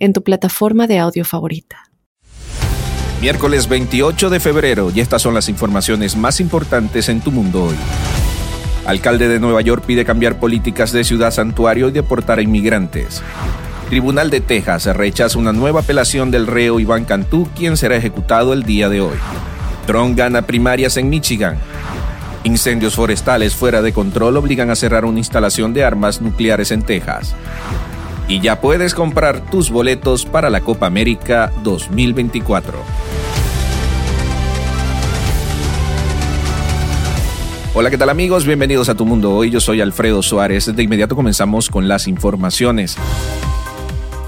en tu plataforma de audio favorita. Miércoles 28 de febrero y estas son las informaciones más importantes en tu mundo hoy. Alcalde de Nueva York pide cambiar políticas de ciudad santuario y deportar a inmigrantes. Tribunal de Texas rechaza una nueva apelación del reo Iván Cantú, quien será ejecutado el día de hoy. Trump gana primarias en Michigan. Incendios forestales fuera de control obligan a cerrar una instalación de armas nucleares en Texas y ya puedes comprar tus boletos para la Copa América 2024. Hola, ¿qué tal amigos? Bienvenidos a Tu Mundo Hoy. Yo soy Alfredo Suárez. De inmediato comenzamos con las informaciones.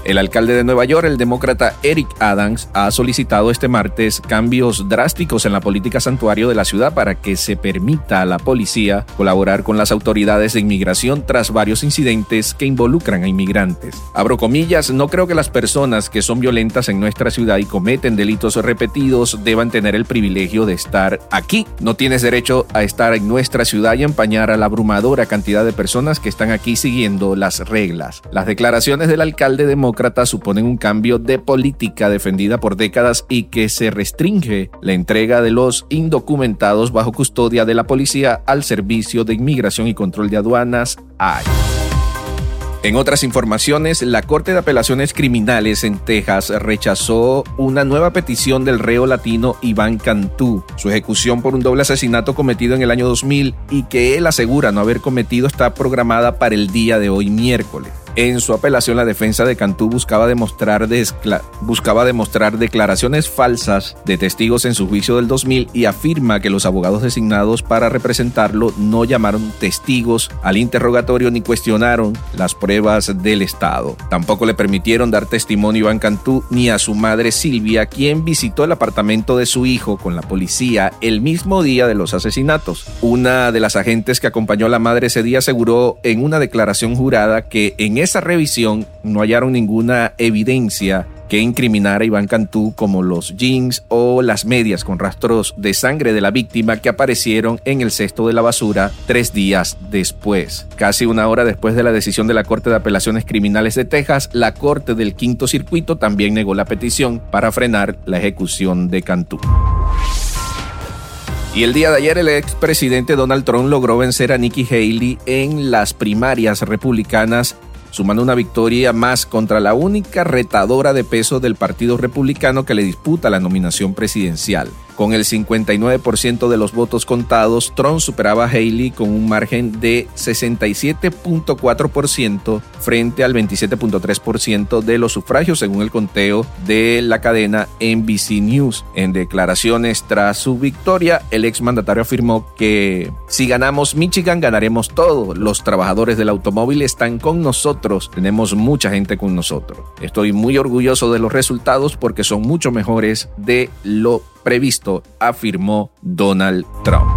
El alcalde de Nueva York, el demócrata Eric Adams, ha solicitado este martes cambios drásticos en la política santuario de la ciudad para que se permita a la policía colaborar con las autoridades de inmigración tras varios incidentes que involucran a inmigrantes. Abro comillas, no creo que las personas que son violentas en nuestra ciudad y cometen delitos repetidos deban tener el privilegio de estar aquí. No tienes derecho a estar en nuestra ciudad y empañar a la abrumadora cantidad de personas que están aquí siguiendo las reglas. Las declaraciones del alcalde demócrata suponen un cambio de política defendida por décadas y que se restringe la entrega de los indocumentados bajo custodia de la policía al Servicio de Inmigración y Control de Aduanas. En otras informaciones, la Corte de Apelaciones Criminales en Texas rechazó una nueva petición del reo latino Iván Cantú. Su ejecución por un doble asesinato cometido en el año 2000 y que él asegura no haber cometido está programada para el día de hoy miércoles. En su apelación, la defensa de Cantú buscaba demostrar, buscaba demostrar declaraciones falsas de testigos en su juicio del 2000 y afirma que los abogados designados para representarlo no llamaron testigos al interrogatorio ni cuestionaron las pruebas del Estado. Tampoco le permitieron dar testimonio a Iván Cantú ni a su madre Silvia, quien visitó el apartamento de su hijo con la policía el mismo día de los asesinatos. Una de las agentes que acompañó a la madre ese día aseguró en una declaración jurada que en esa revisión no hallaron ninguna evidencia que incriminara a Iván Cantú como los jeans o las medias con rastros de sangre de la víctima que aparecieron en el cesto de la basura tres días después. Casi una hora después de la decisión de la Corte de Apelaciones Criminales de Texas, la Corte del Quinto Circuito también negó la petición para frenar la ejecución de Cantú. Y el día de ayer el expresidente Donald Trump logró vencer a Nikki Haley en las primarias republicanas sumando una victoria más contra la única retadora de peso del Partido Republicano que le disputa la nominación presidencial. Con el 59% de los votos contados, Trump superaba a Haley con un margen de 67.4% frente al 27.3% de los sufragios según el conteo de la cadena NBC News. En declaraciones tras su victoria, el exmandatario afirmó que si ganamos Michigan ganaremos todo. Los trabajadores del automóvil están con nosotros. Tenemos mucha gente con nosotros. Estoy muy orgulloso de los resultados porque son mucho mejores de lo previsto, afirmó Donald Trump.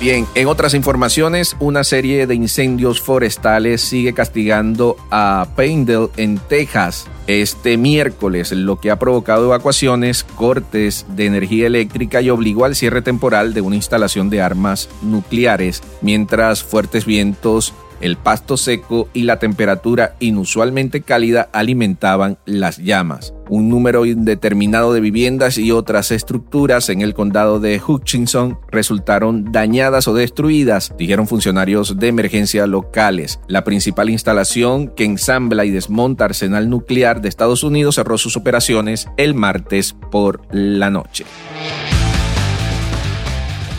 Bien, en otras informaciones, una serie de incendios forestales sigue castigando a Painted en Texas este miércoles, lo que ha provocado evacuaciones, cortes de energía eléctrica y obligó al cierre temporal de una instalación de armas nucleares, mientras fuertes vientos el pasto seco y la temperatura inusualmente cálida alimentaban las llamas. Un número indeterminado de viviendas y otras estructuras en el condado de Hutchinson resultaron dañadas o destruidas, dijeron funcionarios de emergencia locales. La principal instalación que ensambla y desmonta arsenal nuclear de Estados Unidos cerró sus operaciones el martes por la noche.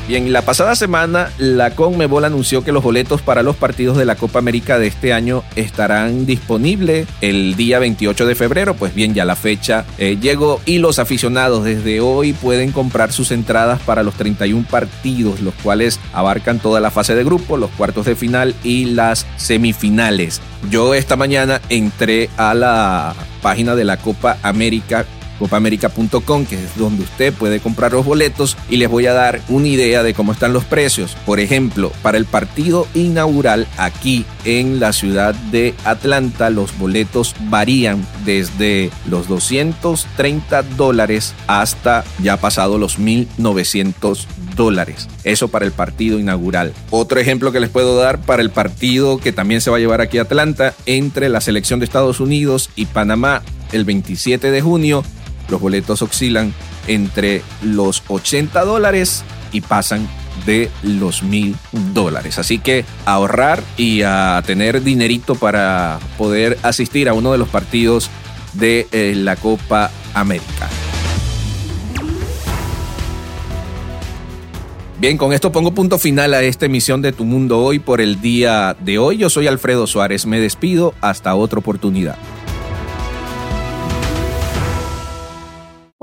Bien, la pasada semana la Conmebol anunció que los boletos para los partidos de la Copa América de este año estarán disponibles el día 28 de febrero. Pues bien, ya la fecha eh, llegó y los aficionados desde hoy pueden comprar sus entradas para los 31 partidos, los cuales abarcan toda la fase de grupo, los cuartos de final y las semifinales. Yo esta mañana entré a la página de la Copa América copamerica.com, que es donde usted puede comprar los boletos y les voy a dar una idea de cómo están los precios. Por ejemplo, para el partido inaugural aquí en la ciudad de Atlanta, los boletos varían desde los 230 dólares hasta ya pasado los 1900 dólares. Eso para el partido inaugural. Otro ejemplo que les puedo dar para el partido que también se va a llevar aquí a Atlanta entre la selección de Estados Unidos y Panamá el 27 de junio los boletos oscilan entre los 80 dólares y pasan de los mil dólares. Así que ahorrar y a tener dinerito para poder asistir a uno de los partidos de eh, la Copa América. Bien, con esto pongo punto final a esta emisión de Tu Mundo Hoy por el día de hoy. Yo soy Alfredo Suárez. Me despido. Hasta otra oportunidad.